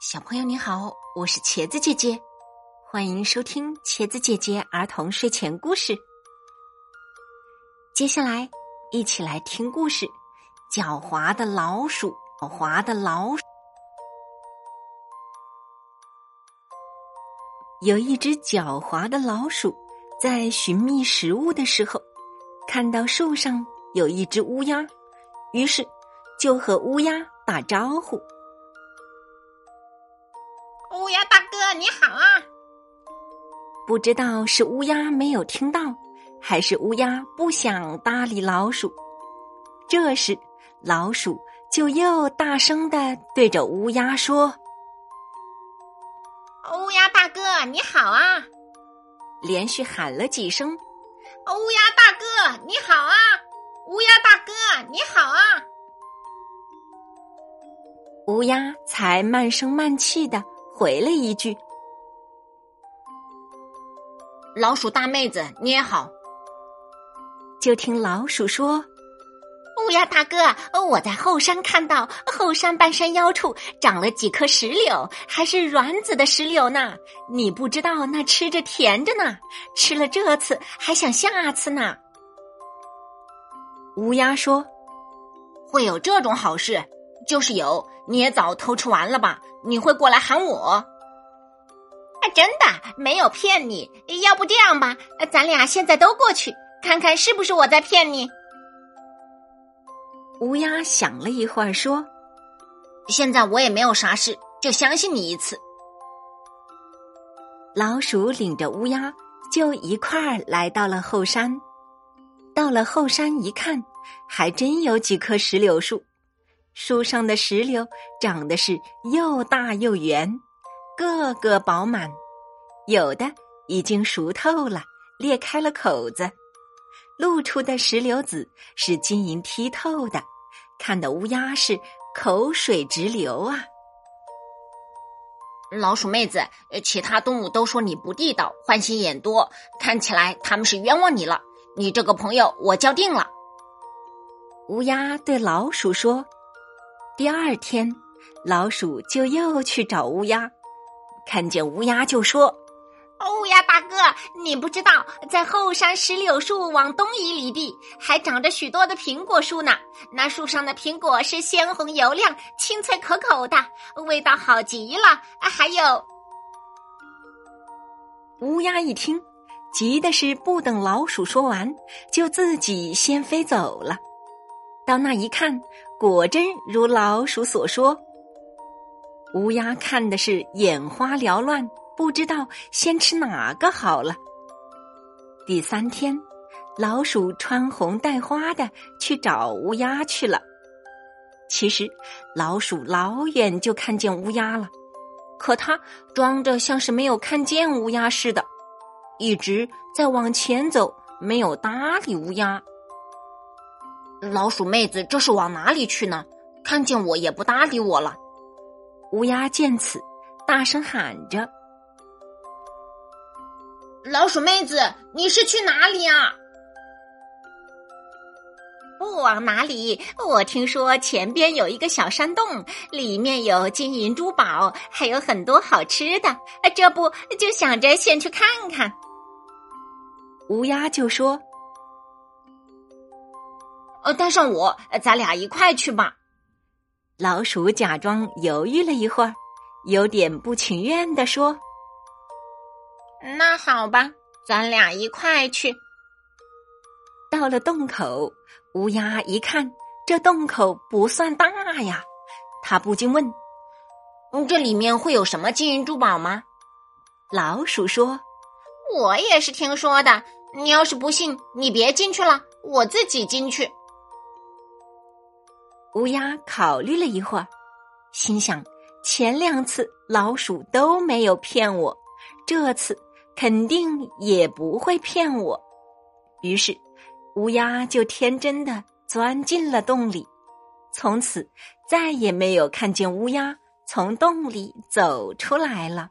小朋友你好，我是茄子姐姐，欢迎收听茄子姐姐儿童睡前故事。接下来，一起来听故事：狡猾的老鼠。狡猾的老鼠，有一只狡猾的老鼠，在寻觅食物的时候，看到树上有一只乌鸦，于是就和乌鸦打招呼。乌鸦大哥，你好啊！不知道是乌鸦没有听到，还是乌鸦不想搭理老鼠。这时，老鼠就又大声的对着乌鸦说：“乌鸦大哥，你好啊！”连续喊了几声：“乌鸦大哥，你好啊！乌鸦大哥，你好啊！”乌鸦才慢声慢气的。回了一句：“老鼠大妹子，你也好。”就听老鼠说：“乌鸦大哥，我在后山看到后山半山腰处长了几棵石榴，还是软籽的石榴呢。你不知道那吃着甜着呢，吃了这次还想下次呢。”乌鸦说：“会有这种好事，就是有，你也早偷吃完了吧。”你会过来喊我？啊，真的没有骗你。要不这样吧，咱俩现在都过去看看是不是我在骗你。乌鸦想了一会儿说：“现在我也没有啥事，就相信你一次。”老鼠领着乌鸦就一块儿来到了后山。到了后山一看，还真有几棵石榴树。树上的石榴长得是又大又圆，个个饱满，有的已经熟透了，裂开了口子，露出的石榴籽是晶莹剔透的，看得乌鸦是口水直流啊！老鼠妹子，其他动物都说你不地道，坏心眼多，看起来他们是冤枉你了。你这个朋友我交定了。乌鸦对老鼠说。第二天，老鼠就又去找乌鸦，看见乌鸦就说：“乌鸦大哥，你不知道，在后山石榴树往东一里地，还长着许多的苹果树呢。那树上的苹果是鲜红油亮、清脆可口的，味道好极了。还有……”乌鸦一听，急的是不等老鼠说完，就自己先飞走了。到那一看。果真如老鼠所说，乌鸦看的是眼花缭乱，不知道先吃哪个好了。第三天，老鼠穿红戴花的去找乌鸦去了。其实，老鼠老远就看见乌鸦了，可它装着像是没有看见乌鸦似的，一直在往前走，没有搭理乌鸦。老鼠妹子，这是往哪里去呢？看见我也不搭理我了。乌鸦见此，大声喊着：“老鼠妹子，你是去哪里啊？”“不往哪里？我听说前边有一个小山洞，里面有金银珠宝，还有很多好吃的。这不就想着先去看看。”乌鸦就说。呃，带上我，咱俩一块去吧。老鼠假装犹豫了一会儿，有点不情愿的说：“那好吧，咱俩一块去。”到了洞口，乌鸦一看，这洞口不算大呀，他不禁问：“嗯，这里面会有什么金银珠宝吗？”老鼠说：“我也是听说的。你要是不信，你别进去了，我自己进去。”乌鸦考虑了一会儿，心想：前两次老鼠都没有骗我，这次肯定也不会骗我。于是，乌鸦就天真的钻进了洞里，从此再也没有看见乌鸦从洞里走出来了。